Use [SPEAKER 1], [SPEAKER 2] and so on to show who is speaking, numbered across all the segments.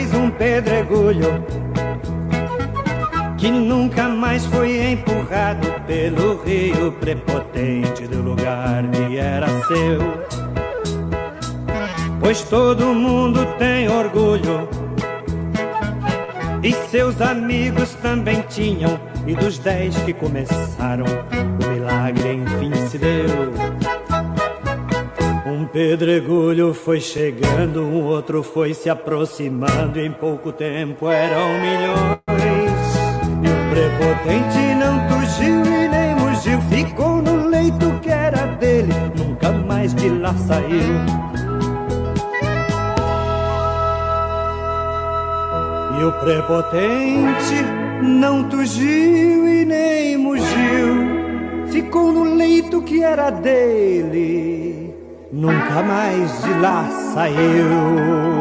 [SPEAKER 1] vez um pedregulho que nunca mais foi empurrado pelo rio prepotente do lugar que era seu. Pois todo mundo tem orgulho e seus amigos também tinham, e dos dez que começaram, o milagre enfim se deu. Um pedregulho foi chegando, um outro foi se aproximando, em pouco tempo eram milhões. E o prepotente não tugiu e nem mugiu, ficou no leito que era dele, nunca mais de lá saiu. E o prepotente não tugiu e nem mugiu, ficou no leito que era dele, nunca mais de lá saiu.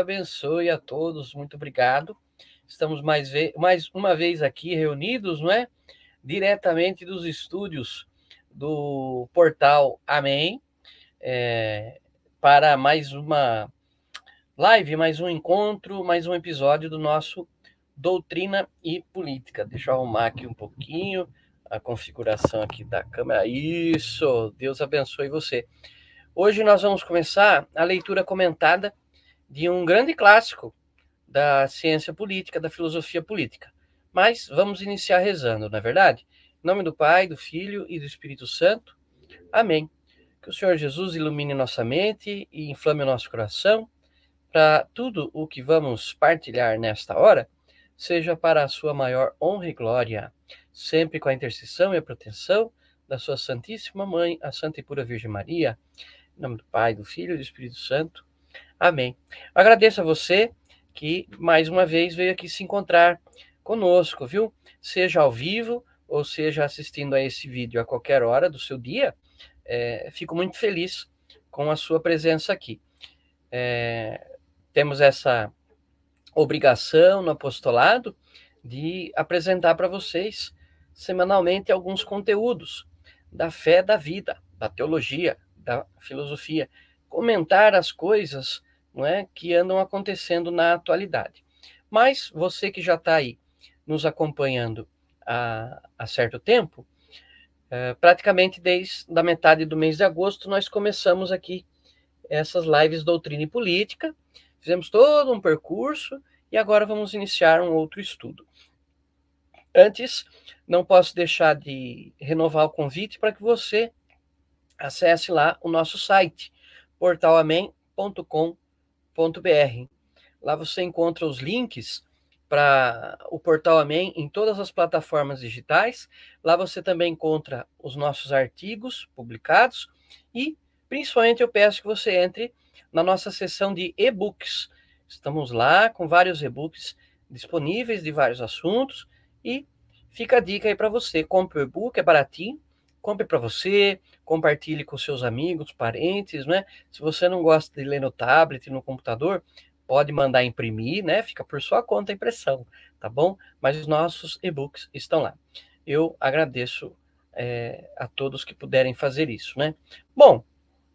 [SPEAKER 2] Abençoe a todos. Muito obrigado. Estamos mais, mais uma vez aqui reunidos, não é? Diretamente dos estúdios do portal Amém, é, para mais uma live, mais um encontro, mais um episódio do nosso Doutrina e Política. Deixa eu arrumar aqui um pouquinho a configuração aqui da câmera. Isso, Deus abençoe você. Hoje nós vamos começar a leitura comentada de um grande clássico da ciência política, da filosofia política. Mas vamos iniciar rezando, não é verdade? Em nome do Pai, do Filho e do Espírito Santo. Amém. Que o Senhor Jesus ilumine nossa mente e inflame o nosso coração, para tudo o que vamos partilhar nesta hora seja para a sua maior honra e glória sempre com a intercessão e a proteção da sua Santíssima Mãe, a Santa e Pura Virgem Maria, em nome do Pai, do Filho e do Espírito Santo. Amém. Eu agradeço a você que mais uma vez veio aqui se encontrar conosco, viu? Seja ao vivo ou seja assistindo a esse vídeo a qualquer hora do seu dia, é, fico muito feliz com a sua presença aqui. É, temos essa obrigação no apostolado de apresentar para vocês semanalmente alguns conteúdos da fé da vida, da teologia, da filosofia, comentar as coisas não é, que andam acontecendo na atualidade. Mas você que já está aí nos acompanhando há, há certo tempo, é, praticamente desde a metade do mês de agosto, nós começamos aqui essas lives Doutrina e Política, fizemos todo um percurso e agora vamos iniciar um outro estudo. Antes, não posso deixar de renovar o convite para que você acesse lá o nosso site, portalamém.com.br. Lá você encontra os links para o Portal Amém em todas as plataformas digitais. Lá você também encontra os nossos artigos publicados e, principalmente, eu peço que você entre na nossa seção de e-books. Estamos lá com vários e-books disponíveis de vários assuntos e fica a dica aí para você. Compre o e-book, é baratinho. Compre para você, compartilhe com seus amigos, parentes, né? Se você não gosta de ler no tablet, no computador, pode mandar imprimir, né? Fica por sua conta a impressão, tá bom? Mas os nossos e-books estão lá. Eu agradeço é, a todos que puderem fazer isso, né? Bom,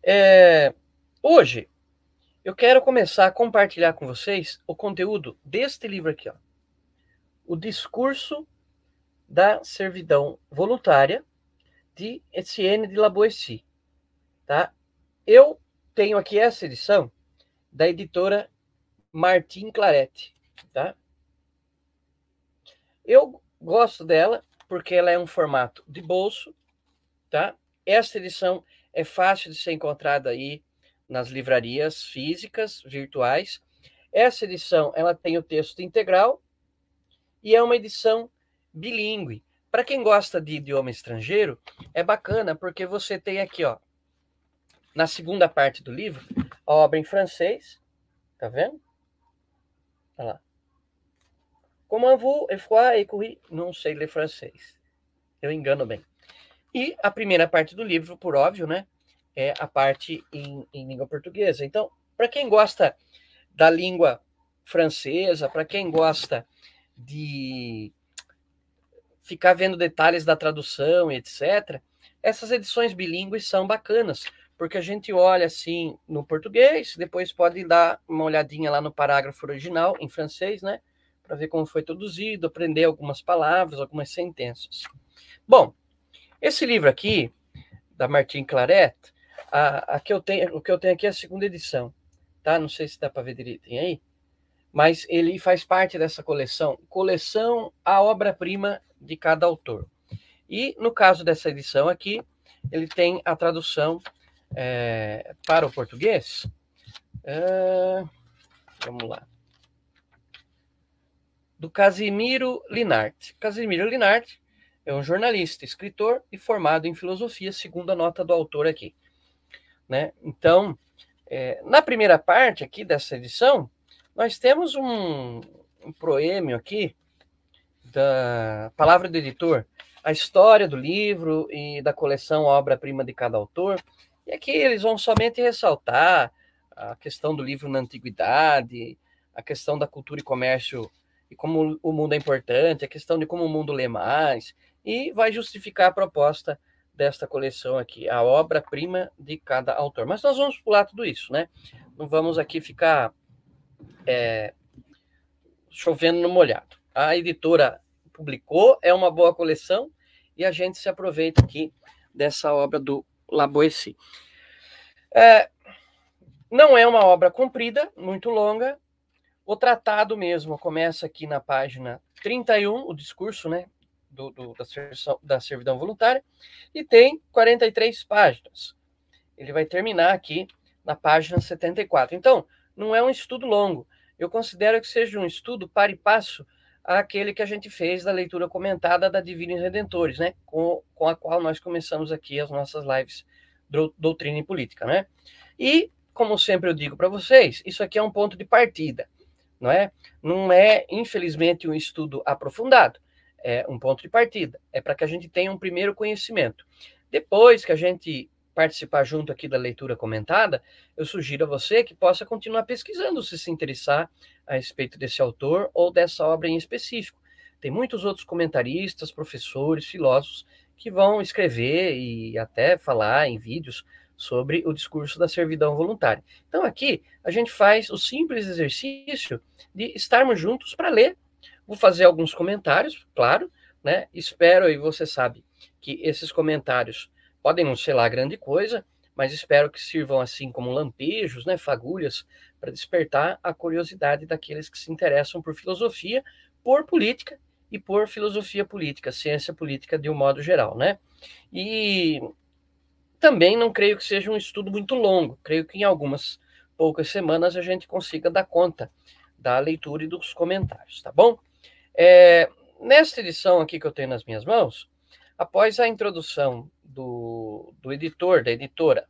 [SPEAKER 2] é, hoje eu quero começar a compartilhar com vocês o conteúdo deste livro aqui, ó o discurso da servidão voluntária de Etienne de Laboissy, tá? Eu tenho aqui essa edição da editora Martin Claret, tá? Eu gosto dela porque ela é um formato de bolso, tá? Essa edição é fácil de ser encontrada aí nas livrarias físicas, virtuais. Essa edição, ela tem o texto integral e é uma edição bilíngue. Para quem gosta de idioma estrangeiro, é bacana porque você tem aqui, ó, na segunda parte do livro, a obra em francês, tá vendo? Olha lá. Comment vous, et froid, et courir? Não sei ler francês. Eu engano bem. E a primeira parte do livro, por óbvio, né? É a parte em, em língua portuguesa. Então, para quem gosta da língua francesa, para quem gosta de ficar vendo detalhes da tradução e etc., essas edições bilíngues são bacanas, porque a gente olha assim no português, depois pode dar uma olhadinha lá no parágrafo original, em francês, né? Para ver como foi traduzido, aprender algumas palavras, algumas sentenças. Bom, esse livro aqui, da Martin Claret, a, a que eu tenho, o que eu tenho aqui é a segunda edição, tá? Não sei se dá para ver direitinho aí mas ele faz parte dessa coleção, coleção a obra-prima de cada autor. E no caso dessa edição aqui, ele tem a tradução é, para o português. É, vamos lá. Do Casimiro Linart. Casimiro Linart é um jornalista, escritor e formado em filosofia, segundo a nota do autor aqui. Né? Então, é, na primeira parte aqui dessa edição, nós temos um, um proêmio aqui da palavra do editor, a história do livro e da coleção obra-prima de cada autor. E aqui eles vão somente ressaltar a questão do livro na antiguidade, a questão da cultura e comércio e como o mundo é importante, a questão de como o mundo lê mais, e vai justificar a proposta desta coleção aqui, a obra-prima de cada autor. Mas nós vamos pular tudo isso, né? Não vamos aqui ficar é, chovendo no molhado. A editora publicou, é uma boa coleção, e a gente se aproveita aqui dessa obra do Laboessi. É, não é uma obra comprida, muito longa. O tratado mesmo começa aqui na página 31, o discurso né, do, do, da, servidão, da servidão voluntária, e tem 43 páginas. Ele vai terminar aqui na página 74. Então, não é um estudo longo. Eu considero que seja um estudo para e passo àquele que a gente fez da leitura comentada da Divinos Redentores, né? Com, com a qual nós começamos aqui as nossas lives do, Doutrina e Política, né? E, como sempre eu digo para vocês, isso aqui é um ponto de partida, não é? Não é, infelizmente, um estudo aprofundado é um ponto de partida. É para que a gente tenha um primeiro conhecimento. Depois que a gente participar junto aqui da leitura comentada, eu sugiro a você que possa continuar pesquisando se se interessar a respeito desse autor ou dessa obra em específico. Tem muitos outros comentaristas, professores, filósofos que vão escrever e até falar em vídeos sobre o discurso da servidão voluntária. Então aqui a gente faz o simples exercício de estarmos juntos para ler Vou fazer alguns comentários, claro, né? Espero, e você sabe, que esses comentários podem não ser lá grande coisa, mas espero que sirvam assim como lampejos, né, fagulhas, para despertar a curiosidade daqueles que se interessam por filosofia, por política e por filosofia política, ciência política de um modo geral, né? E também não creio que seja um estudo muito longo, creio que em algumas poucas semanas a gente consiga dar conta da leitura e dos comentários, tá bom? É, nesta edição aqui que eu tenho nas minhas mãos, após a introdução do, do editor, da editora,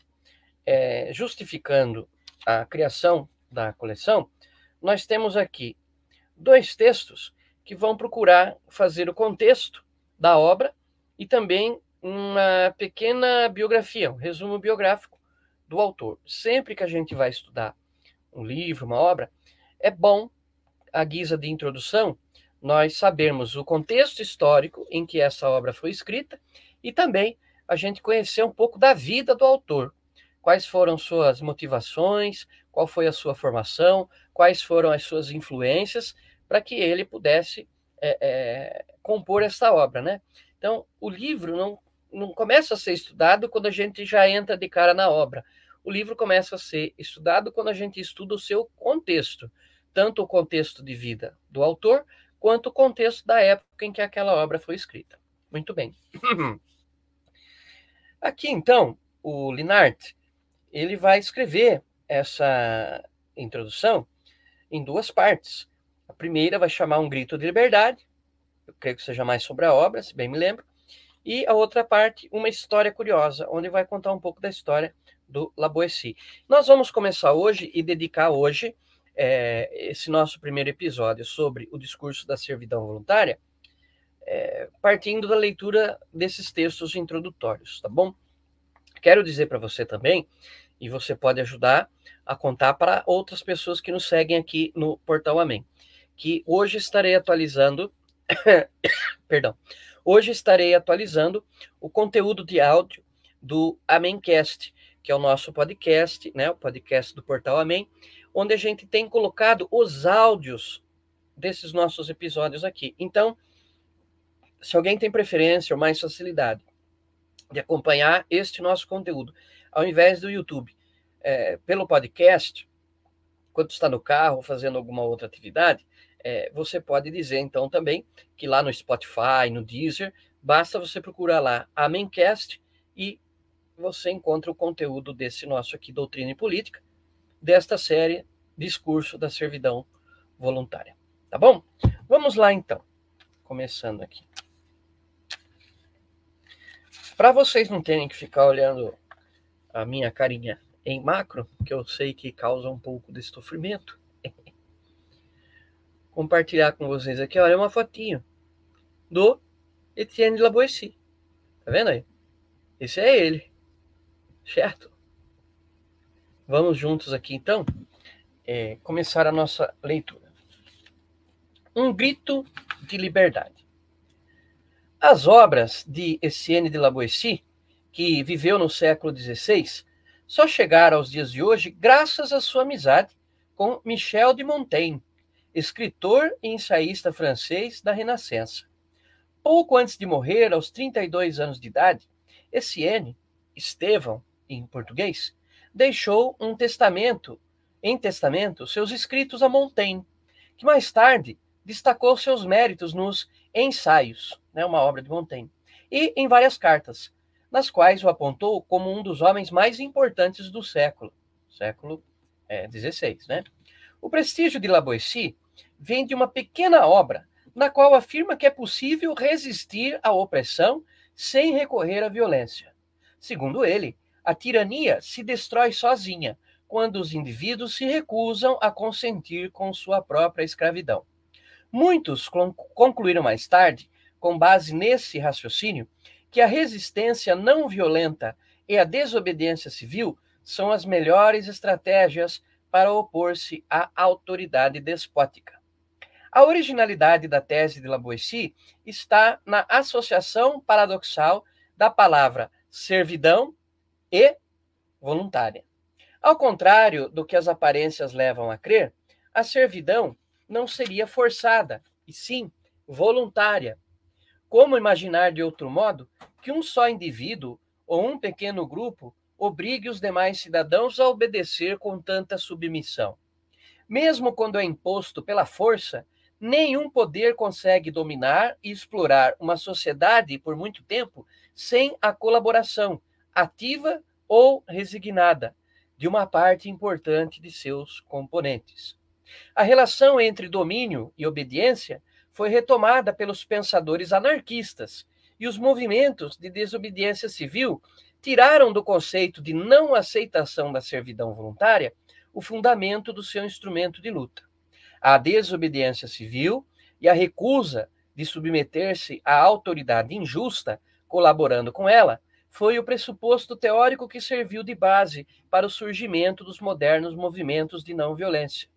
[SPEAKER 2] é, justificando a criação da coleção, nós temos aqui dois textos que vão procurar fazer o contexto da obra e também uma pequena biografia, um resumo biográfico do autor. Sempre que a gente vai estudar um livro, uma obra, é bom, à guisa de introdução, nós sabermos o contexto histórico em que essa obra foi escrita e também a gente conhecer um pouco da vida do autor. Quais foram suas motivações, qual foi a sua formação, quais foram as suas influências, para que ele pudesse é, é, compor essa obra, né? Então, o livro não, não começa a ser estudado quando a gente já entra de cara na obra. O livro começa a ser estudado quando a gente estuda o seu contexto, tanto o contexto de vida do autor, quanto o contexto da época em que aquela obra foi escrita. Muito bem. Aqui, então, o Linart, ele vai escrever essa introdução em duas partes. A primeira vai chamar Um Grito de Liberdade, eu creio que seja mais sobre a obra, se bem me lembro, e a outra parte, Uma História Curiosa, onde vai contar um pouco da história do Laboessi. Nós vamos começar hoje e dedicar hoje é, esse nosso primeiro episódio sobre o discurso da servidão voluntária, é, partindo da leitura desses textos introdutórios, tá bom? Quero dizer para você também, e você pode ajudar a contar para outras pessoas que nos seguem aqui no Portal Amém, que hoje estarei atualizando, perdão, hoje estarei atualizando o conteúdo de áudio do Amémcast, que é o nosso podcast, né, o podcast do Portal Amém, onde a gente tem colocado os áudios desses nossos episódios aqui. Então, se alguém tem preferência ou mais facilidade de acompanhar este nosso conteúdo, ao invés do YouTube, é, pelo podcast, quando está no carro fazendo alguma outra atividade, é, você pode dizer então também que lá no Spotify, no Deezer, basta você procurar lá a Maincast e você encontra o conteúdo desse nosso aqui, Doutrina e Política, desta série Discurso da Servidão Voluntária. Tá bom? Vamos lá então. Começando aqui. Para vocês não terem que ficar olhando a minha carinha em macro, que eu sei que causa um pouco de sofrimento, compartilhar com vocês aqui, olha uma fotinho do Etienne de Laboissy. Tá vendo aí? Esse é ele, certo? Vamos juntos aqui, então, é, começar a nossa leitura. Um grito de liberdade. As obras de Etienne de Laboissy, que viveu no século XVI, só chegaram aos dias de hoje graças à sua amizade com Michel de Montaigne, escritor e ensaísta francês da Renascença. Pouco antes de morrer, aos 32 anos de idade, Etienne, Estevão, em português, deixou um testamento, em testamento, seus escritos a Montaigne, que mais tarde destacou seus méritos nos Ensaios, né, uma obra de Montaigne, e em várias cartas, nas quais o apontou como um dos homens mais importantes do século, século XVI. É, né? O prestígio de Laboissy vem de uma pequena obra na qual afirma que é possível resistir à opressão sem recorrer à violência. Segundo ele, a tirania se destrói sozinha quando os indivíduos se recusam a consentir com sua própria escravidão. Muitos concluíram mais tarde, com base nesse raciocínio, que a resistência não violenta e a desobediência civil são as melhores estratégias para opor-se à autoridade despótica. A originalidade da tese de Laboissy está na associação paradoxal da palavra servidão e voluntária. Ao contrário do que as aparências levam a crer, a servidão não seria forçada, e sim voluntária. Como imaginar de outro modo que um só indivíduo ou um pequeno grupo obrigue os demais cidadãos a obedecer com tanta submissão? Mesmo quando é imposto pela força, nenhum poder consegue dominar e explorar uma sociedade por muito tempo sem a colaboração, ativa ou resignada, de uma parte importante de seus componentes. A relação entre domínio e obediência foi retomada pelos pensadores anarquistas, e os movimentos de desobediência civil tiraram do conceito de não aceitação da servidão voluntária o fundamento do seu instrumento de luta. A desobediência civil e a recusa de submeter-se à autoridade injusta, colaborando com ela, foi o pressuposto teórico que serviu de base para o surgimento dos modernos movimentos de não violência.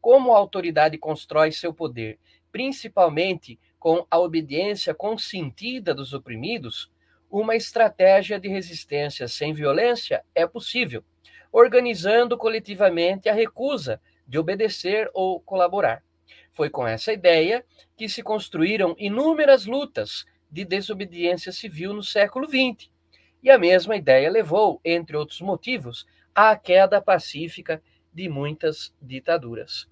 [SPEAKER 2] Como a autoridade constrói seu poder, principalmente com a obediência consentida dos oprimidos, uma estratégia de resistência sem violência é possível, organizando coletivamente a recusa de obedecer ou colaborar. Foi com essa ideia que se construíram inúmeras lutas de desobediência civil no século XX, e a mesma ideia levou, entre outros motivos, à queda pacífica de muitas ditaduras.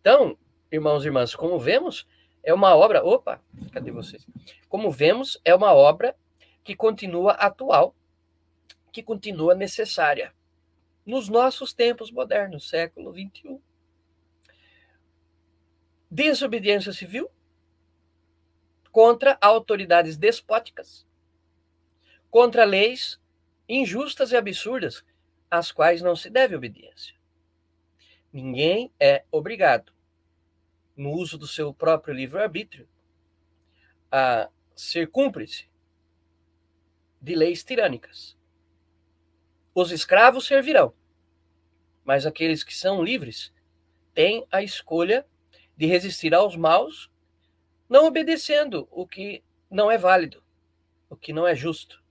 [SPEAKER 2] Então, irmãos e irmãs, como vemos, é uma obra. Opa, cadê vocês? Como vemos, é uma obra que continua atual, que continua necessária nos nossos tempos modernos, século XXI. Desobediência civil contra autoridades despóticas contra leis injustas e absurdas, às quais não se deve obediência. Ninguém é obrigado, no uso do seu próprio livre-arbítrio, a ser cúmplice de leis tirânicas. Os escravos servirão, mas aqueles que são livres têm a escolha de resistir aos maus, não obedecendo o que não é válido, o que não é justo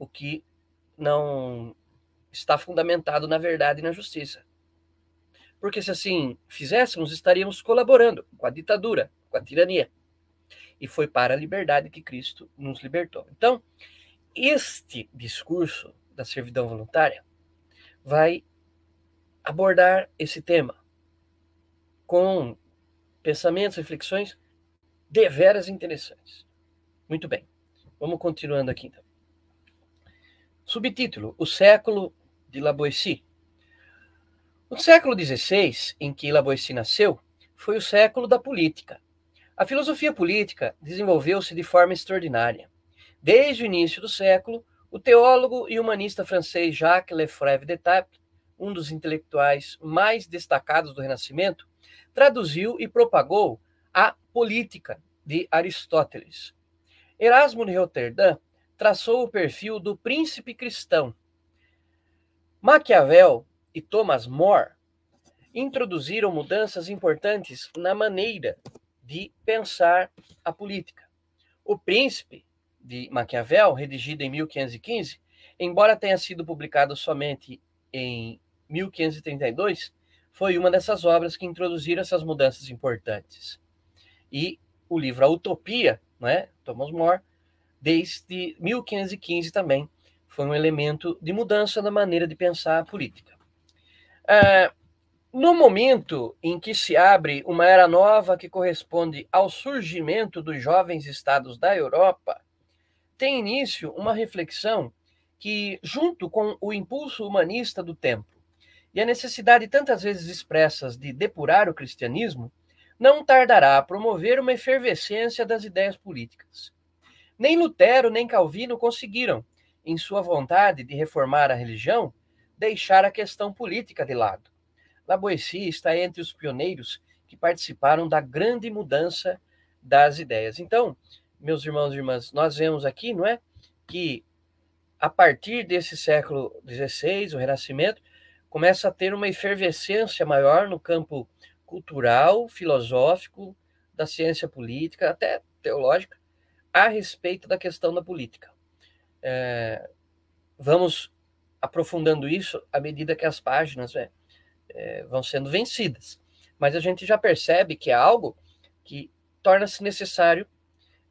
[SPEAKER 2] o que não está fundamentado na verdade e na justiça. Porque se assim fizéssemos, estaríamos colaborando com a ditadura, com a tirania. E foi para a liberdade que Cristo nos libertou. Então, este discurso da servidão voluntária vai abordar esse tema com pensamentos, reflexões deveras interessantes. Muito bem, vamos continuando aqui então. Subtítulo: O século de Laboissy. O século XVI, em que Laboissy nasceu, foi o século da política. A filosofia política desenvolveu-se de forma extraordinária. Desde o início do século, o teólogo e humanista francês Jacques Lefebvre d'Etaples, um dos intelectuais mais destacados do Renascimento, traduziu e propagou a política de Aristóteles. Erasmo de Roterdã traçou o perfil do príncipe cristão. Maquiavel e Thomas More introduziram mudanças importantes na maneira de pensar a política. O Príncipe, de Maquiavel, redigido em 1515, embora tenha sido publicado somente em 1532, foi uma dessas obras que introduziram essas mudanças importantes. E o livro A Utopia, né, Thomas More, desde 1515 também, foi um elemento de mudança na maneira de pensar a política. Ah, no momento em que se abre uma era nova que corresponde ao surgimento dos jovens estados da Europa, tem início uma reflexão que, junto com o impulso humanista do tempo e a necessidade tantas vezes expressas de depurar o cristianismo, não tardará a promover uma efervescência das ideias políticas. Nem Lutero nem Calvino conseguiram, em sua vontade de reformar a religião, deixar a questão política de lado Laboessi está entre os pioneiros que participaram da grande mudança das ideias. Então, meus irmãos e irmãs, nós vemos aqui, não é, que a partir desse século XVI, o Renascimento, começa a ter uma efervescência maior no campo cultural, filosófico, da ciência política, até teológica, a respeito da questão da política. É, vamos aprofundando isso à medida que as páginas né, é, vão sendo vencidas. Mas a gente já percebe que é algo que torna-se necessário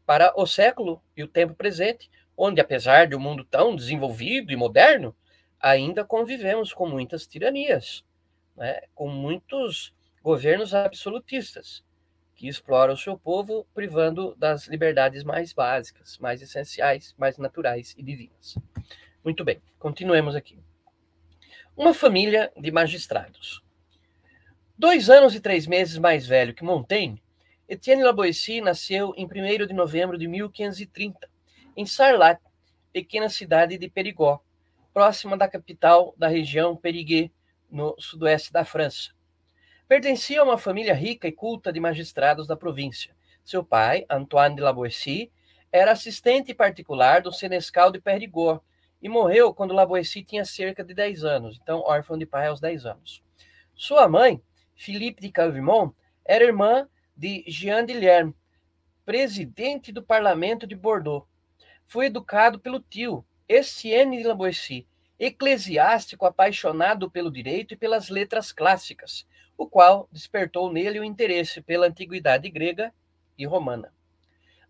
[SPEAKER 2] para o século e o tempo presente, onde, apesar de um mundo tão desenvolvido e moderno, ainda convivemos com muitas tiranias, né? com muitos governos absolutistas, que exploram o seu povo, privando das liberdades mais básicas, mais essenciais, mais naturais e divinas. Muito bem, continuemos aqui. Uma família de magistrados. Dois anos e três meses mais velho que Montaigne, Etienne Laboissy nasceu em 1 de novembro de 1530, em Sarlat, pequena cidade de Périgord, próxima da capital da região Périgueux, no sudoeste da França. Pertencia a uma família rica e culta de magistrados da província. Seu pai, Antoine de Laboissy, era assistente particular do senescal de Périgord, e morreu quando Laboissy tinha cerca de 10 anos, então órfão de pai aos 10 anos. Sua mãe, Philippe de Calvimont, era irmã de Jean de Lerme, presidente do parlamento de Bordeaux. Foi educado pelo tio, Etienne de Laboissy, eclesiástico apaixonado pelo direito e pelas letras clássicas, o qual despertou nele o interesse pela antiguidade grega e romana.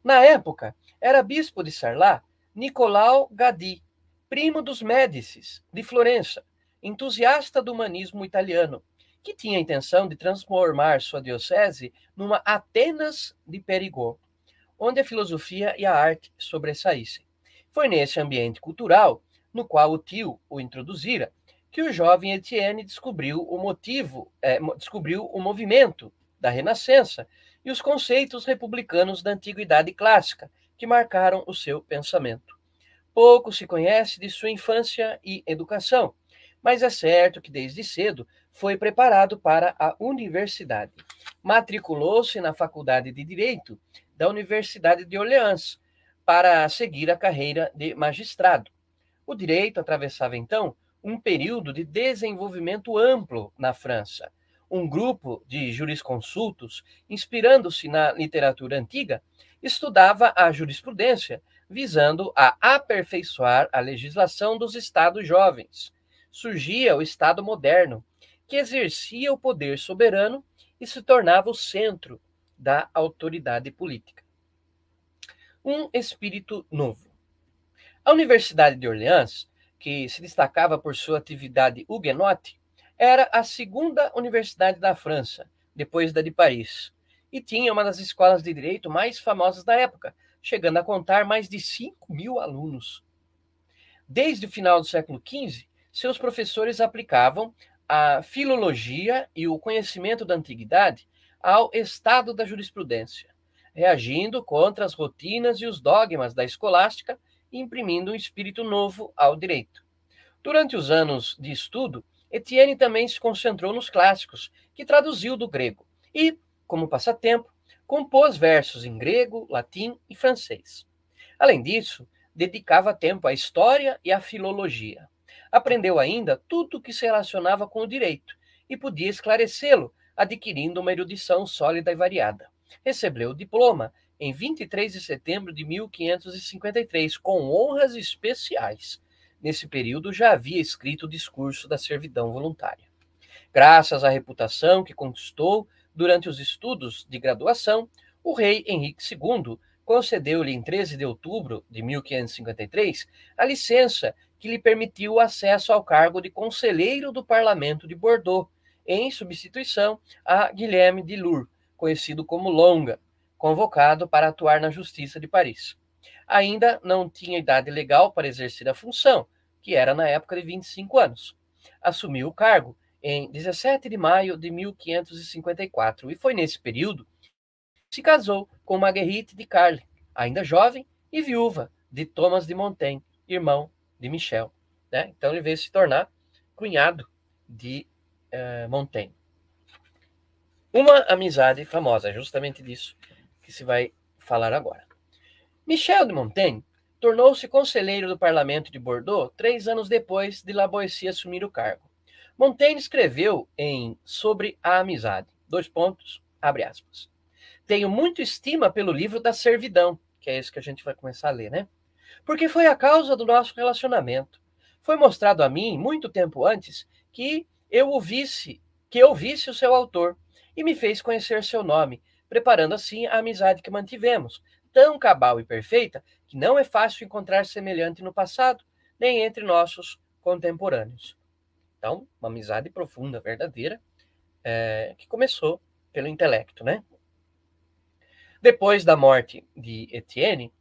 [SPEAKER 2] Na época, era bispo de Sarlat Nicolau Gadi, primo dos Médicis, de Florença, entusiasta do humanismo italiano, que tinha a intenção de transformar sua diocese numa Atenas de Perigord, onde a filosofia e a arte sobressaíssem. Foi nesse ambiente cultural, no qual o tio o introduzira, que o jovem Etienne descobriu o motivo, é, descobriu o movimento da Renascença e os conceitos republicanos da antiguidade clássica, que marcaram o seu pensamento. Pouco se conhece de sua infância e educação, mas é certo que desde cedo foi preparado para a universidade. Matriculou-se na Faculdade de Direito da Universidade de Orleans para seguir a carreira de magistrado. O direito atravessava então um período de desenvolvimento amplo na França. Um grupo de jurisconsultos, inspirando-se na literatura antiga, estudava a jurisprudência visando a aperfeiçoar a legislação dos estados jovens. Surgia o Estado moderno, que exercia o poder soberano e se tornava o centro da autoridade política. Um espírito novo. A Universidade de Orleans, que se destacava por sua atividade huguenote, era a segunda universidade da França, depois da de Paris, e tinha uma das escolas de direito mais famosas da época, chegando a contar mais de 5 mil alunos. Desde o final do século XV, seus professores aplicavam a filologia e o conhecimento da antiguidade ao estado da jurisprudência, reagindo contra as rotinas e os dogmas da escolástica imprimindo um espírito novo ao direito. Durante os anos de estudo, Etienne também se concentrou nos clássicos, que traduziu do grego, e, como passatempo, compôs versos em grego, latim e francês. Além disso, dedicava tempo à história e à filologia. Aprendeu ainda tudo o que se relacionava com o direito e podia esclarecê-lo, adquirindo uma erudição sólida e variada. Recebeu o diploma em 23 de setembro de 1553, com honras especiais. Nesse período já havia escrito o discurso da servidão voluntária. Graças à reputação que conquistou durante os estudos de graduação, o rei Henrique II concedeu-lhe em 13 de outubro de 1553 a licença que lhe permitiu o acesso ao cargo de conselheiro do parlamento de Bordeaux, em substituição a Guilherme de Lourdes, conhecido como Longa, convocado para atuar na Justiça de Paris. Ainda não tinha idade legal para exercer a função, que era na época de 25 anos. Assumiu o cargo em 17 de maio de 1554 e foi nesse período se casou com Marguerite de Carle, ainda jovem e viúva de Thomas de Montaigne, irmão de Michel. Né? Então ele veio se tornar cunhado de uh, Montaigne. Uma amizade famosa, justamente disso que se vai falar agora. Michel de Montaigne tornou-se conselheiro do parlamento de Bordeaux três anos depois de La Boétie assumir o cargo. Montaigne escreveu em Sobre a Amizade, dois pontos, abre aspas. Tenho muito estima pelo livro da servidão, que é esse que a gente vai começar a ler, né? Porque foi a causa do nosso relacionamento. Foi mostrado a mim, muito tempo antes, que eu ouvisse, que eu visse o seu autor, e me fez conhecer seu nome, preparando assim a amizade que mantivemos, tão cabal e perfeita que não é fácil encontrar semelhante no passado, nem entre nossos contemporâneos. Então, uma amizade profunda, verdadeira, é, que começou pelo intelecto, né? Depois da morte de Etienne,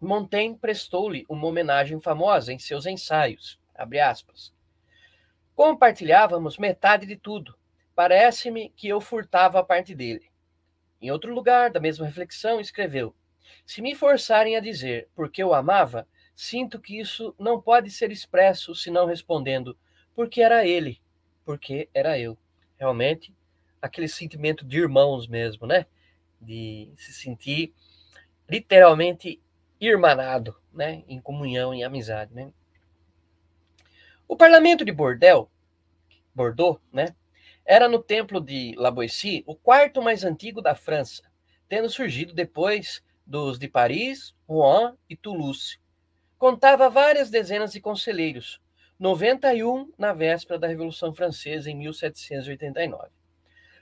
[SPEAKER 2] Montaigne prestou-lhe uma homenagem famosa em seus ensaios. Compartilhávamos metade de tudo. Parece-me que eu furtava a parte dele. Em outro lugar da mesma reflexão, escreveu: Se me forçarem a dizer porque eu amava, sinto que isso não pode ser expresso senão respondendo porque era ele, porque era eu. Realmente, aquele sentimento de irmãos mesmo, né? de se sentir literalmente irmanado, né, em comunhão, em amizade, né? O parlamento de Bordeaux, Bordeaux, né, era no templo de La Boétie o quarto mais antigo da França, tendo surgido depois dos de Paris, Rouen e Toulouse. Contava várias dezenas de conselheiros, 91 na véspera da Revolução Francesa em 1789.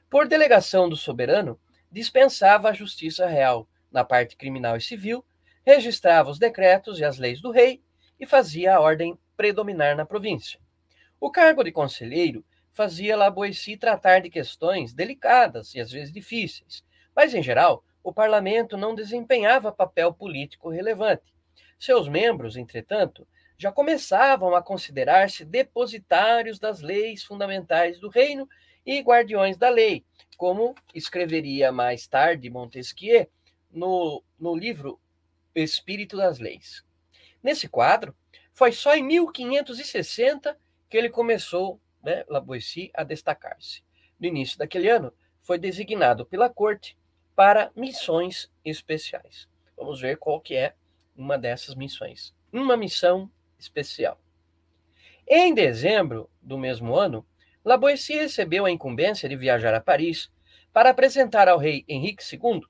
[SPEAKER 2] Por delegação do soberano, dispensava a justiça real na parte criminal e civil, registrava os decretos e as leis do rei e fazia a ordem predominar na província. O cargo de conselheiro fazia La Boétie tratar de questões delicadas e às vezes difíceis, mas em geral o parlamento não desempenhava papel político relevante. Seus membros, entretanto, já começavam a considerar-se depositários das leis fundamentais do reino e guardiões da lei, como escreveria mais tarde Montesquieu no, no livro Espírito das Leis. Nesse quadro, foi só em 1560 que ele começou, né, Laboissy, a destacar-se. No início daquele ano, foi designado pela corte para missões especiais. Vamos ver qual que é uma dessas missões. Uma missão especial. Em dezembro do mesmo ano, Laboissy recebeu a incumbência de viajar a Paris para apresentar ao rei Henrique II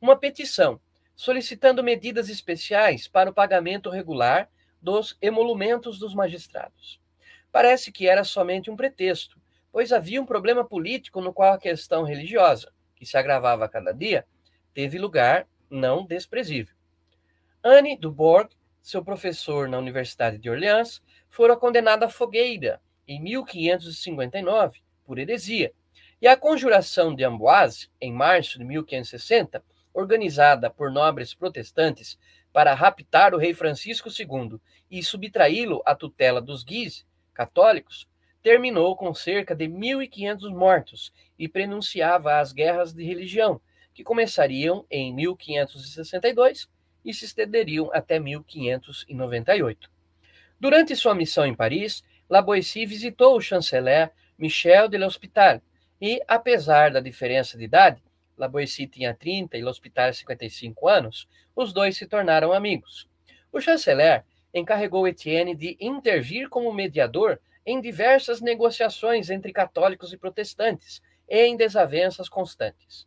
[SPEAKER 2] uma petição solicitando medidas especiais para o pagamento regular dos emolumentos dos magistrados. Parece que era somente um pretexto, pois havia um problema político no qual a questão religiosa, que se agravava a cada dia, teve lugar não desprezível. Anne Dubourg, seu professor na Universidade de Orleans, fora condenada à fogueira em 1559, por heresia, e a Conjuração de Amboise, em março de 1560, organizada por nobres protestantes para raptar o rei Francisco II e subtraí-lo à tutela dos Guise, católicos, terminou com cerca de 1.500 mortos e prenunciava as guerras de religião, que começariam em 1562 e se estenderiam até 1598. Durante sua missão em Paris, La Boétie visitou o chanceler Michel de l'Hospital e, apesar da diferença de idade, La Boétie tinha 30 e l'Hospital 55 anos, os dois se tornaram amigos. O chanceler encarregou Etienne de intervir como mediador em diversas negociações entre católicos e protestantes, e em desavenças constantes.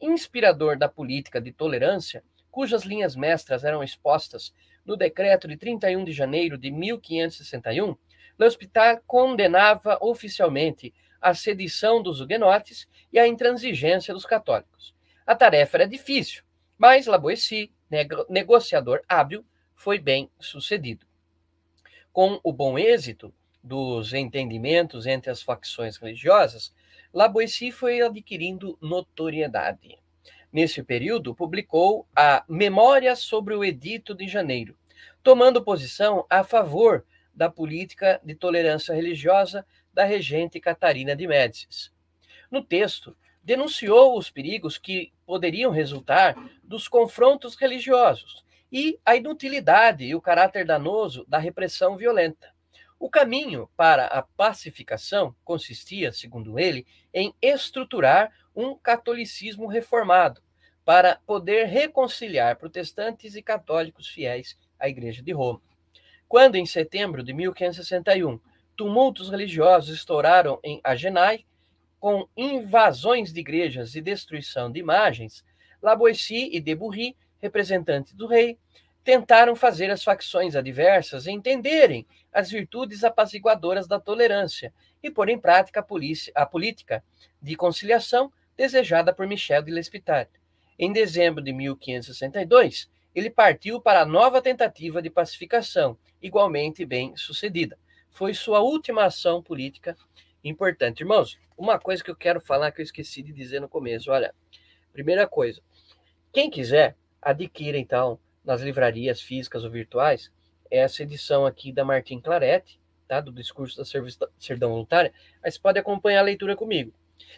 [SPEAKER 2] Inspirador da política de tolerância, cujas linhas mestras eram expostas no decreto de 31 de janeiro de 1561, L'Hospital condenava oficialmente a sedição dos huguenotes e a intransigência dos católicos. A tarefa era difícil, mas Laboissy, negociador hábil, foi bem sucedido. Com o bom êxito dos entendimentos entre as facções religiosas, Laboissy foi adquirindo notoriedade. Nesse período, publicou a Memória sobre o Edito de Janeiro, tomando posição a favor da política de tolerância religiosa da regente Catarina de Médicis. No texto, denunciou os perigos que poderiam resultar dos confrontos religiosos e a inutilidade e o caráter danoso da repressão violenta. O caminho para a pacificação consistia, segundo ele, em estruturar um catolicismo reformado para poder reconciliar protestantes e católicos fiéis à Igreja de Roma. Quando, em setembro de 1561, tumultos religiosos estouraram em Agenai, com invasões de igrejas e destruição de imagens, Laboissy e Deburry, representantes do rei, tentaram fazer as facções adversas entenderem as virtudes apaziguadoras da tolerância e pôr em prática a, polícia, a política de conciliação desejada por Michel de L'Hospital. Em dezembro de 1562, ele partiu para a nova tentativa de pacificação, igualmente bem sucedida. Foi sua última ação política importante. Irmãos, uma coisa que eu quero falar que eu esqueci de dizer no começo. Olha, primeira coisa, quem quiser, adquira então nas livrarias físicas ou virtuais essa edição aqui da Martin Claret, tá? do discurso da Serdão Voluntária. Aí você pode acompanhar a leitura comigo.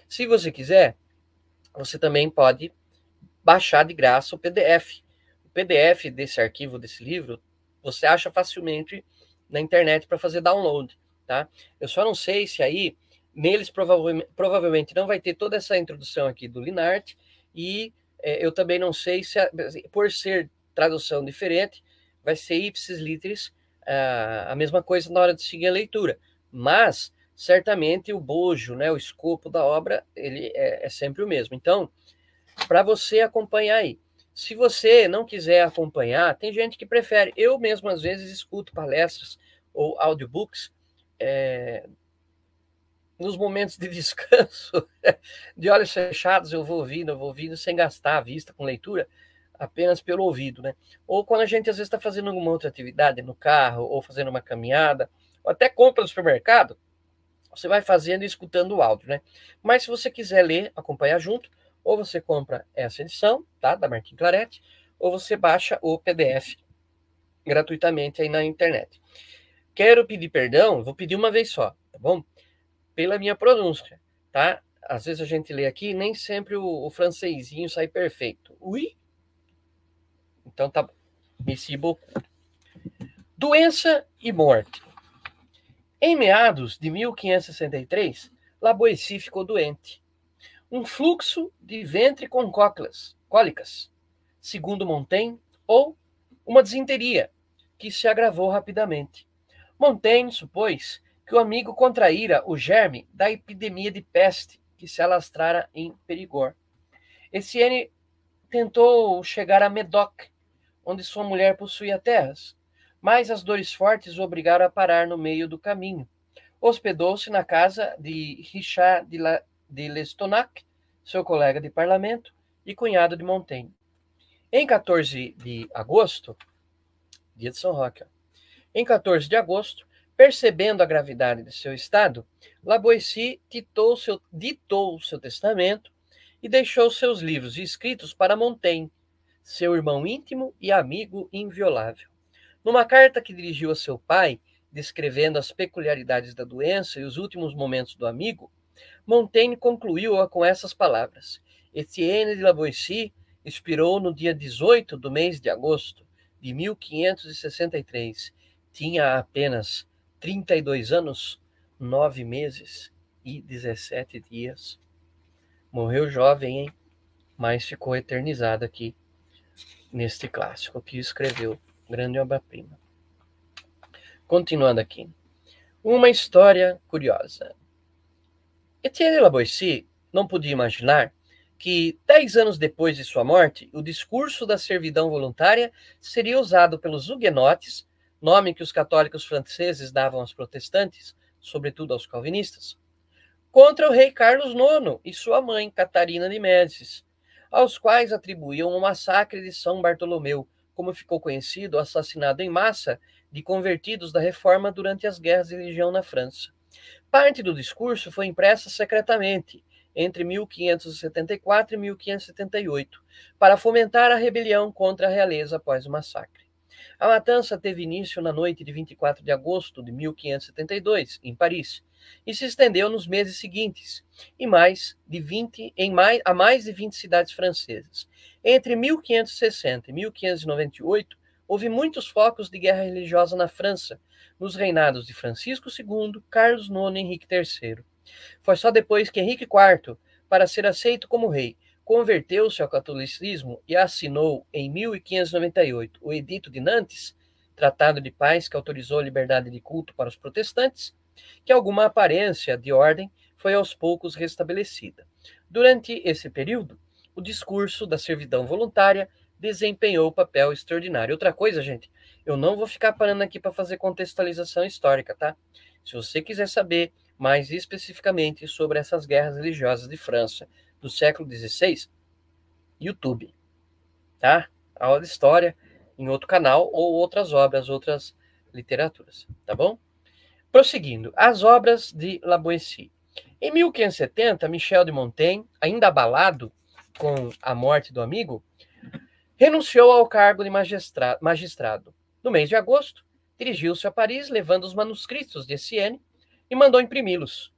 [SPEAKER 2] Se você quiser, você também pode baixar de graça o PDF. O PDF desse arquivo, desse livro, você acha facilmente na internet para fazer download, tá? Eu só não sei se aí neles provavelmente, provavelmente não vai ter toda essa introdução aqui do Linart e é, eu também não sei se por ser tradução diferente vai ser ipsis literis a mesma coisa na hora de seguir a leitura, mas certamente o bojo, né, o escopo da obra ele é, é sempre o mesmo. Então, para você acompanhar aí. Se você não quiser acompanhar, tem gente que prefere. Eu mesmo, às vezes, escuto palestras ou audiobooks é, nos momentos de descanso, de olhos fechados, eu vou ouvindo, eu vou ouvindo sem gastar a vista com leitura, apenas pelo ouvido, né? Ou quando a gente às vezes está fazendo alguma outra atividade no carro, ou fazendo uma caminhada, ou até compra no supermercado, você vai fazendo e escutando o áudio, né? Mas se você quiser ler, acompanhar junto, ou você compra essa edição, tá? Da Martin Claret, ou você baixa o PDF gratuitamente aí na internet. Quero pedir perdão, vou pedir uma vez só, tá bom? Pela minha pronúncia, tá? Às vezes a gente lê aqui, nem sempre o, o francesinho sai perfeito. Ui? Então tá. Merci beaucoup. Doença e morte. Em meados de 1563, Laboissy ficou doente um fluxo de ventre com cólicas, cólicas, segundo Montaigne, ou uma desinteria, que se agravou rapidamente. Montaigne supôs que o amigo contraíra o germe da epidemia de peste que se alastrara em Perigord. Etienne tentou chegar a Medoc, onde sua mulher possuía terras, mas as dores fortes o obrigaram a parar no meio do caminho. Hospedou-se na casa de Richard de, la, de Lestonac, seu colega de parlamento e cunhado de Montaigne. Em 14 de agosto, dia de São Roque, em 14 de agosto, percebendo a gravidade de seu estado, Laboissy ditou seu, ditou seu testamento e deixou seus livros escritos para Montaigne, seu irmão íntimo e amigo inviolável. Numa carta que dirigiu a seu pai, descrevendo as peculiaridades da doença e os últimos momentos do amigo, Montaigne concluiu-a com essas palavras: Etienne de Lavoisier expirou no dia 18 do mês de agosto de 1563. Tinha apenas 32 anos, 9 meses e 17 dias. Morreu jovem, hein? Mas ficou eternizado aqui neste clássico que escreveu, grande obra-prima. Continuando aqui. Uma história curiosa. Etienne Laboissy não podia imaginar que, dez anos depois de sua morte, o discurso da servidão voluntária seria usado pelos huguenotes, nome que os católicos franceses davam aos protestantes, sobretudo aos calvinistas, contra o rei Carlos IX e sua mãe, Catarina de Médicis, aos quais atribuíam o massacre de São Bartolomeu, como ficou conhecido, o assassinado em massa de convertidos da reforma durante as guerras de religião na França. Parte do discurso foi impressa secretamente entre 1574 e 1578, para fomentar a rebelião contra a realeza após o massacre. A matança teve início na noite de 24 de agosto de 1572, em Paris, e se estendeu nos meses seguintes, em mais de 20, em mais, a mais de 20 cidades francesas. Entre 1560 e 1598, houve muitos focos de guerra religiosa na França, nos reinados de Francisco II, Carlos IX e Henrique III. Foi só depois que Henrique IV, para ser aceito como rei, converteu-se ao catolicismo e assinou em 1598 o Edito de Nantes, tratado de paz que autorizou a liberdade de culto para os protestantes, que alguma aparência de ordem foi aos poucos restabelecida. Durante esse período, o discurso da servidão voluntária desempenhou papel extraordinário. Outra coisa, gente, eu não vou ficar parando aqui para fazer contextualização histórica, tá? Se você quiser saber mais especificamente sobre essas guerras religiosas de França do século XVI, YouTube, tá? Aula de história em outro canal ou outras obras, outras literaturas, tá bom? Prosseguindo, as obras de La Boétie. Em 1570, Michel de Montaigne, ainda abalado com a morte do amigo, renunciou ao cargo de magistrado. No mês de agosto, dirigiu-se a Paris levando os manuscritos de Essienne e mandou imprimi-los.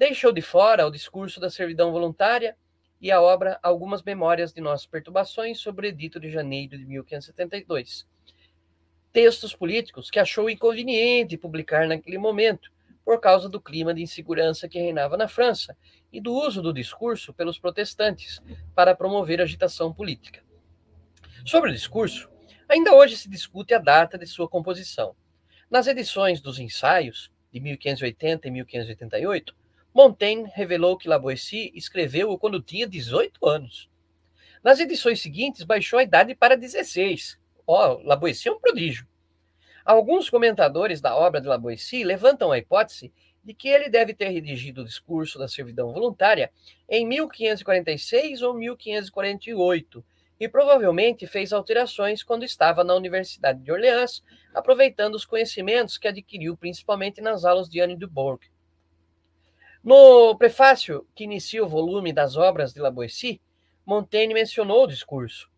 [SPEAKER 2] Deixou de fora o discurso da servidão voluntária e a obra Algumas Memórias de Nossas Perturbações sobre o Edito de Janeiro de 1572 textos políticos que achou inconveniente publicar naquele momento, por causa do clima de insegurança que reinava na França e do uso do discurso pelos protestantes para promover agitação política. Sobre o discurso, ainda hoje se discute a data de sua composição. Nas edições dos ensaios, de 1580 e 1588, Montaigne revelou que Lavoisier escreveu-o quando tinha 18 anos. Nas edições seguintes, baixou a idade para 16, Ó, oh, é um prodígio. Alguns comentadores da obra de Laboissy levantam a hipótese de que ele deve ter redigido o discurso da servidão voluntária em 1546 ou 1548 e provavelmente fez alterações quando estava na Universidade de Orleans, aproveitando os conhecimentos que adquiriu principalmente nas aulas de Anne Dubourg. No prefácio que inicia o volume das obras de Laboissy, Montaigne mencionou o discurso,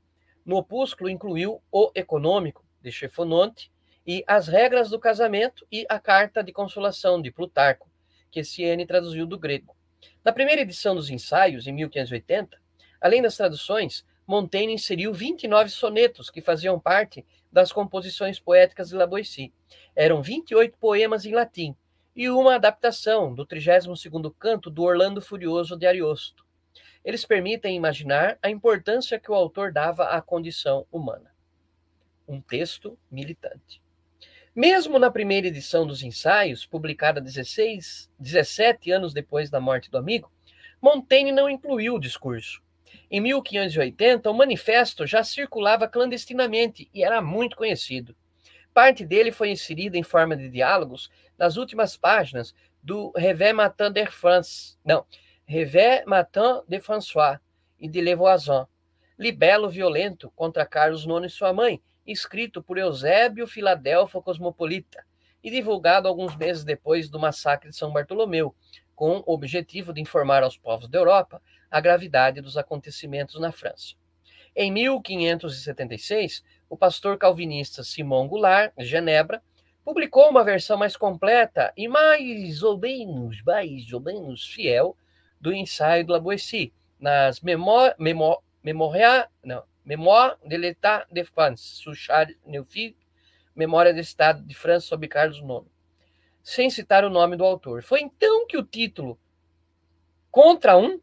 [SPEAKER 2] no opúsculo incluiu o econômico, de Chefononte, e as regras do casamento e a carta de consolação de Plutarco, que Siene traduziu do grego. Na primeira edição dos ensaios, em 1580, além das traduções, Montaigne inseriu 29 sonetos que faziam parte das composições poéticas de La Boétie. Eram 28 poemas em latim e uma adaptação do 32º canto do Orlando Furioso de Ariosto. Eles permitem imaginar a importância que o autor dava à condição humana. Um texto militante. Mesmo na primeira edição dos ensaios, publicada 16, 17 anos depois da morte do amigo, Montaigne não incluiu o discurso. Em 1580, o manifesto já circulava clandestinamente e era muito conhecido. Parte dele foi inserida em forma de diálogos nas últimas páginas do Revé Matin de France, não, Revé Matin de François e de Levoisin, libelo violento contra Carlos IX e sua mãe, escrito por Eusébio Filadelfo Cosmopolita e divulgado alguns meses depois do massacre de São Bartolomeu, com o objetivo de informar aos povos da Europa a gravidade dos acontecimentos na França. Em 1576, o pastor calvinista Simão Goulart, de Genebra, publicou uma versão mais completa e mais ou menos, mais ou menos fiel do ensaio do Laboissy, nas Mémoires Memoria, não, Mémoire de l'État de France, sous Charles Neufit, Memória do Estado de França sob Carlos IX, sem citar o nome do autor. Foi então que o título Contra um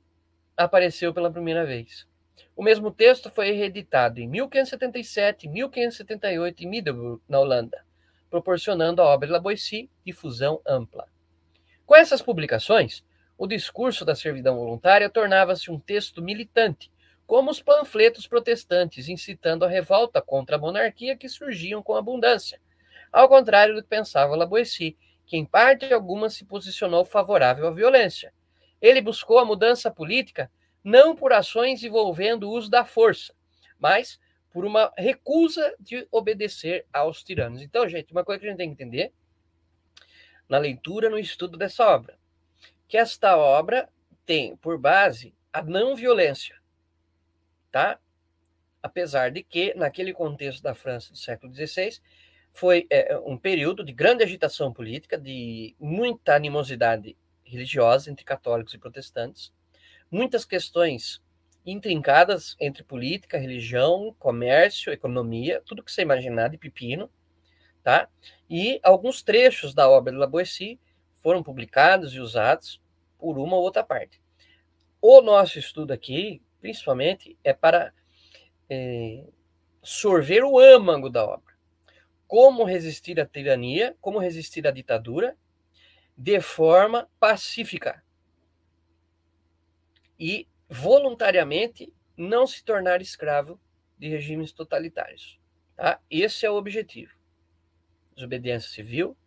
[SPEAKER 2] apareceu pela primeira vez. O mesmo texto foi reeditado em 1577 e 1578 em Middelburg, na Holanda, proporcionando à obra de La Boétie difusão ampla. Com essas publicações, o discurso da servidão voluntária tornava-se um texto militante, como os panfletos protestantes incitando a revolta contra a monarquia que surgiam com abundância, ao contrário do que pensava La Boétie, que em parte alguma se posicionou favorável à violência. Ele buscou a mudança política não por ações envolvendo o uso da força, mas por uma recusa de obedecer aos tiranos. Então, gente, uma coisa que a gente tem que entender na leitura, no estudo dessa obra, que esta obra tem por base a não violência, tá? Apesar de que, naquele contexto da França do século XVI, foi é, um período de grande agitação política, de muita animosidade religiosa entre católicos e protestantes, muitas questões intrincadas entre política, religião, comércio, economia, tudo que você imaginar de pepino, tá? E alguns trechos da obra de La Boétie foram publicados e usados por uma ou outra parte. O nosso estudo aqui, principalmente, é para é, sorver o âmago da obra. Como resistir à tirania, como resistir à ditadura de forma pacífica e voluntariamente não se tornar escravo de regimes totalitários. Tá? Esse é o objetivo. Desobediência civil,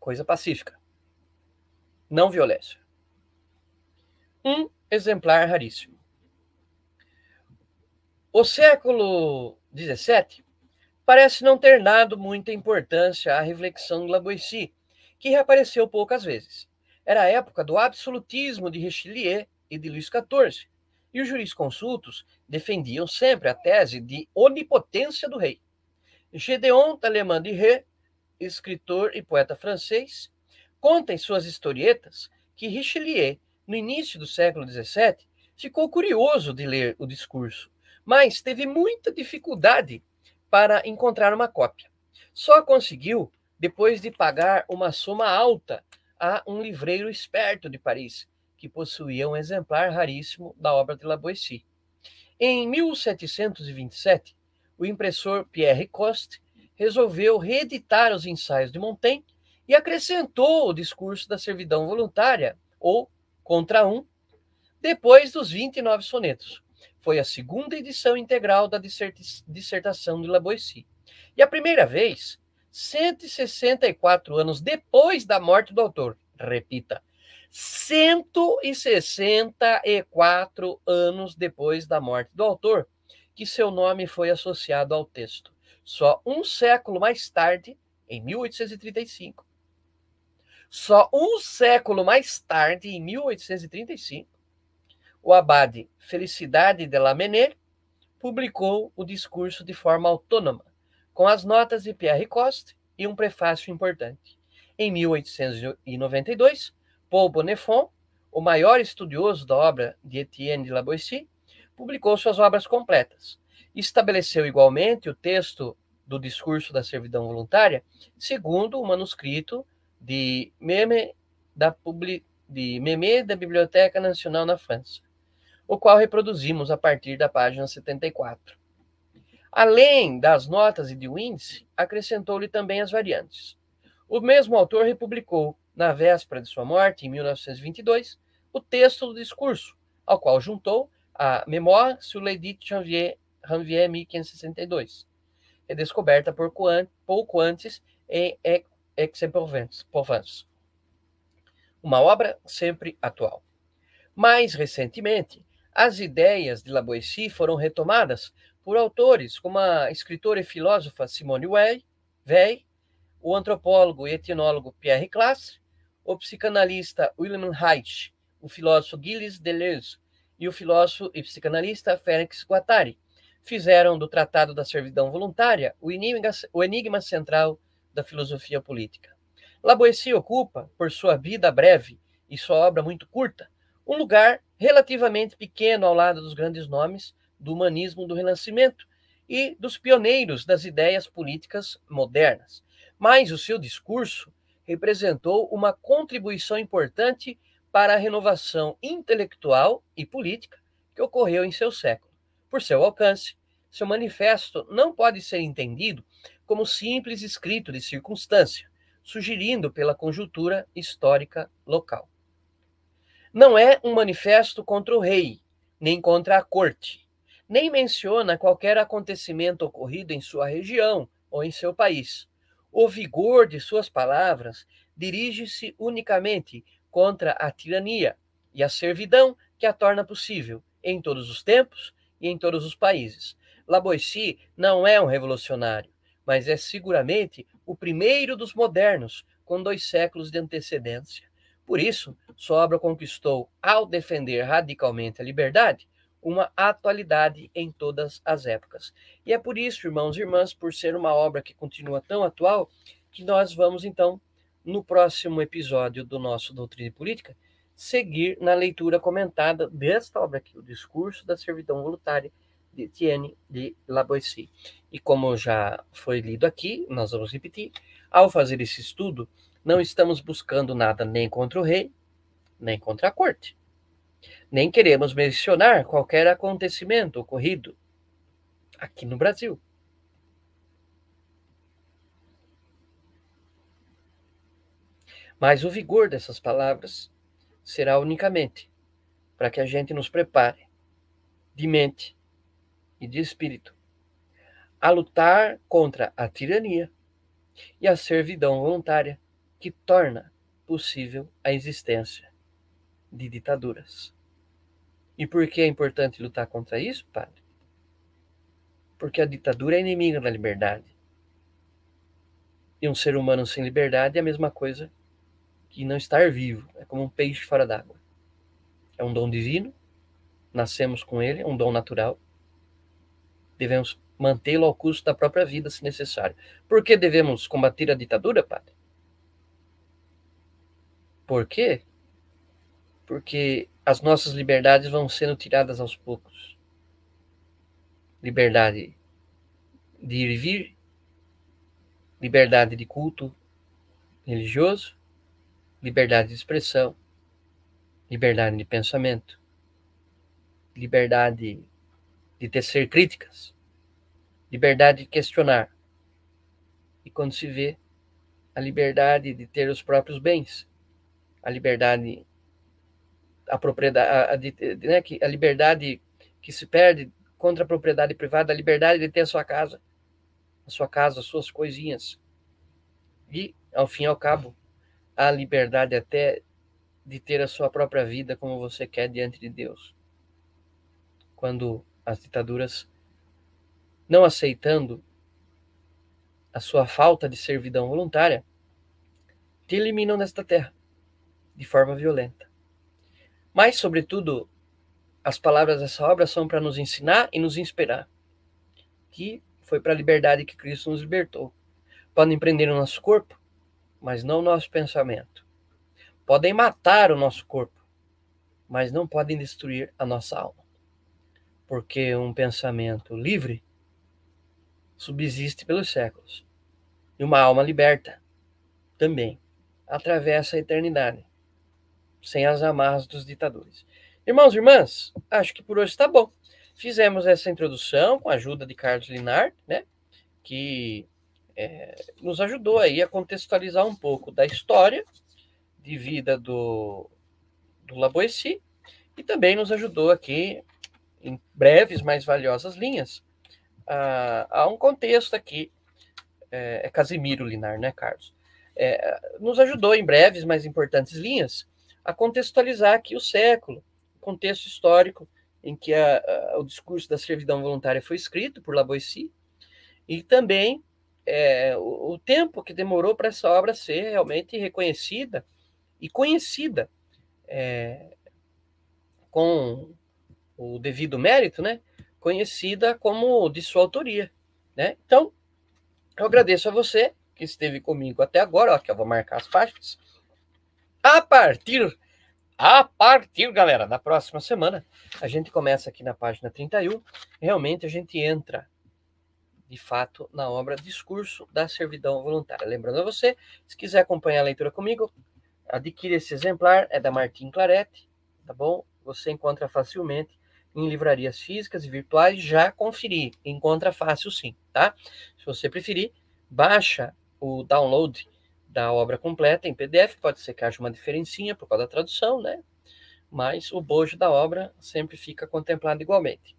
[SPEAKER 2] coisa pacífica, não violência. Um exemplar raríssimo. O século XVII parece não ter dado muita importância à reflexão de Lavoisier, que reapareceu poucas vezes. Era a época do absolutismo de Richelieu e de Luís XIV, e os jurisconsultos defendiam sempre a tese de onipotência do rei. Gédéon Talleyrand de Ré, escritor e poeta francês, conta em suas historietas que Richelieu, no início do século XVII, ficou curioso de ler o discurso, mas teve muita dificuldade para encontrar uma cópia. Só conseguiu depois de pagar uma soma alta a um livreiro esperto de Paris, que possuía um exemplar raríssimo da obra de La Boétie. Em 1727, o impressor Pierre Coste resolveu reeditar os ensaios de Montaigne e acrescentou o discurso da servidão voluntária, ou contra um, depois dos 29 sonetos. Foi a segunda edição integral da dissertação de La Boétie. E a primeira vez, 164 anos depois da morte do autor. Repita, 164 anos depois da morte do autor, que seu nome foi associado ao texto. Só um século mais tarde, em 1835, só um século mais tarde, em 1835, o abade Felicidade de Lamennais publicou o discurso de forma autônoma, com as notas de Pierre Coste e um prefácio importante. Em 1892, Paul Bonnefond, o maior estudioso da obra de Etienne de La Boétie, publicou suas obras completas. Estabeleceu igualmente o texto do discurso da servidão voluntária, segundo o manuscrito de Meme da, Publi, de Meme da Biblioteca Nacional na França, o qual reproduzimos a partir da página 74. Além das notas e de um índice, acrescentou-lhe também as variantes. O mesmo autor republicou, na véspera de sua morte, em 1922, o texto do discurso, ao qual juntou a Mémoire sur l'édit Janvier, Janvier 1562, redescoberta pouco, an pouco antes em Aix-en-Provence. Uma obra sempre atual. Mais recentemente, as ideias de La Boétie foram retomadas por autores como a escritora e filósofa Simone Weil, o antropólogo e etnólogo Pierre Classe, o psicanalista William Reich, o filósofo Gilles Deleuze e o filósofo e psicanalista Félix Guattari fizeram do Tratado da Servidão Voluntária o enigma, o enigma central da filosofia política. Laboessi ocupa, por sua vida breve e sua obra muito curta, um lugar relativamente pequeno ao lado dos grandes nomes do humanismo do Renascimento e dos pioneiros das ideias políticas modernas. Mas o seu discurso representou uma contribuição importante para a renovação intelectual e política que ocorreu em seu século. Por seu alcance, seu manifesto não pode ser entendido como simples escrito de circunstância, sugerindo pela conjuntura histórica local. Não é um manifesto contra o rei, nem contra a corte, nem menciona qualquer acontecimento ocorrido em sua região ou em seu país. O vigor de suas palavras dirige-se unicamente contra a tirania e a servidão que a torna possível em todos os tempos e em todos os países. Laboissy não é um revolucionário, mas é seguramente o primeiro dos modernos, com dois séculos de antecedência. Por isso, sua obra conquistou, ao defender radicalmente a liberdade, uma atualidade em todas as épocas. E é por isso, irmãos e irmãs, por ser uma obra que continua tão atual, que nós vamos então, no próximo episódio do nosso Doutrina e Política, seguir na leitura comentada desta obra aqui, o Discurso da Servidão Voluntária de Etienne de Laboissy. E como já foi lido aqui, nós vamos repetir, ao fazer esse estudo, não estamos buscando nada nem contra o rei, nem contra a corte. Nem queremos mencionar qualquer acontecimento ocorrido aqui no Brasil. Mas o vigor dessas palavras será unicamente para que a gente nos prepare de mente e de espírito a lutar contra a tirania e a servidão voluntária que torna possível a existência de ditaduras. E por que é importante lutar contra isso, padre? Porque a ditadura é inimiga da liberdade. E um ser humano sem liberdade é a mesma coisa que não estar vivo. É como um peixe fora d'água. É um dom divino, nascemos com ele, é um dom natural. Devemos mantê-lo ao custo da própria vida, se necessário. Por que devemos combater a ditadura, padre? Por quê? Porque as nossas liberdades vão sendo tiradas aos poucos. Liberdade de ir e vir, liberdade de culto religioso, liberdade de expressão, liberdade de pensamento, liberdade de tecer críticas, liberdade de questionar. E quando se vê a liberdade de ter os próprios bens, a liberdade, a propriedade, a, né, a liberdade que se perde contra a propriedade privada, a liberdade de ter a sua casa, a sua casa, as suas coisinhas. E, ao fim e ao cabo, a liberdade até de ter a sua própria vida como você quer diante de Deus. Quando as ditaduras, não aceitando a sua falta de servidão voluntária, te eliminam desta terra de forma violenta. Mas, sobretudo, as palavras dessa obra são para nos ensinar e nos inspirar, que foi para a liberdade que Cristo nos libertou. Podem prender o nosso corpo, mas não o nosso pensamento. Podem matar o nosso corpo, mas não podem destruir a nossa alma. Porque um pensamento livre subsiste pelos séculos. E uma alma liberta também atravessa a eternidade sem as amarras dos ditadores. Irmãos e irmãs, acho que por hoje está bom. Fizemos essa introdução com a ajuda de Carlos Linard, né, que é, nos ajudou aí a contextualizar um pouco da história de vida do, do Laboissy e também nos ajudou aqui, em breves, mais valiosas linhas, a, a um contexto aqui. É, é Casimiro Linar, né, Carlos? É, nos ajudou em breves, mais importantes linhas a contextualizar aqui o século, o contexto histórico em que a, a, o discurso da servidão voluntária foi escrito por Laboissy, e também é, o, o, tempo que demorou para essa obra ser realmente reconhecida e conhecida é, com o devido mérito, né? Conhecida como de sua autoria, né? Então, eu agradeço a você que esteve comigo até agora, ó, que eu vou marcar as páginas. A partir, a partir, galera, da próxima semana, a gente começa aqui na página 31. Realmente a gente entra, de fato, na obra Discurso da Servidão Voluntária. Lembrando a você, se quiser acompanhar a leitura comigo, adquire esse exemplar, é da Martin Claret, tá bom? Você encontra facilmente em livrarias físicas e virtuais, já conferir. Encontra fácil sim, tá? Se você preferir, baixa o download da obra completa em PDF, pode ser que haja uma diferencinha por causa da tradução, né? Mas o bojo da obra sempre fica contemplado igualmente.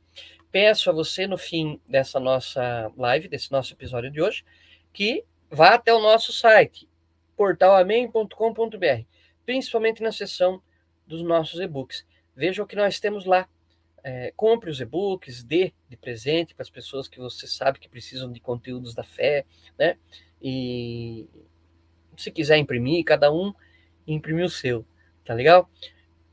[SPEAKER 2] Peço a você, no fim dessa nossa live, desse nosso episódio de hoje, que vá até o nosso site, portalamém.com.br, principalmente na seção dos nossos e-books. Veja o que nós temos lá. É, compre os e-books, dê de presente para as pessoas que você sabe que precisam de conteúdos da fé, né? E se quiser imprimir, cada um imprime o seu, tá legal?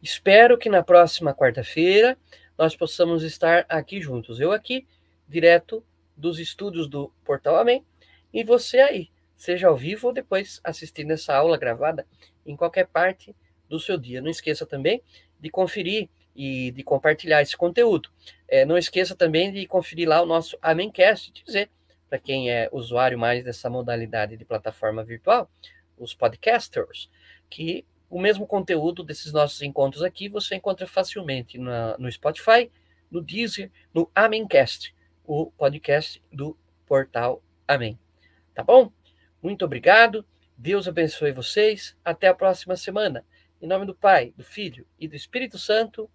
[SPEAKER 2] Espero que na próxima quarta-feira nós possamos estar aqui juntos. Eu aqui, direto dos estúdios do Portal Amém, e você aí, seja ao vivo ou depois assistindo essa aula gravada em qualquer parte do seu dia. Não esqueça também de conferir e de compartilhar esse conteúdo. É, não esqueça também de conferir lá o nosso Amencast, dizer para quem é usuário mais dessa modalidade de plataforma virtual, os podcasters, que o mesmo conteúdo desses nossos encontros aqui você encontra facilmente na, no Spotify, no Deezer, no Amencast, o podcast do portal Amém. Tá bom? Muito obrigado. Deus abençoe vocês. Até a próxima semana. Em nome do Pai, do Filho e do Espírito Santo.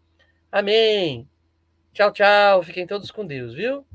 [SPEAKER 2] Amém. Tchau, tchau. Fiquem todos com Deus, viu?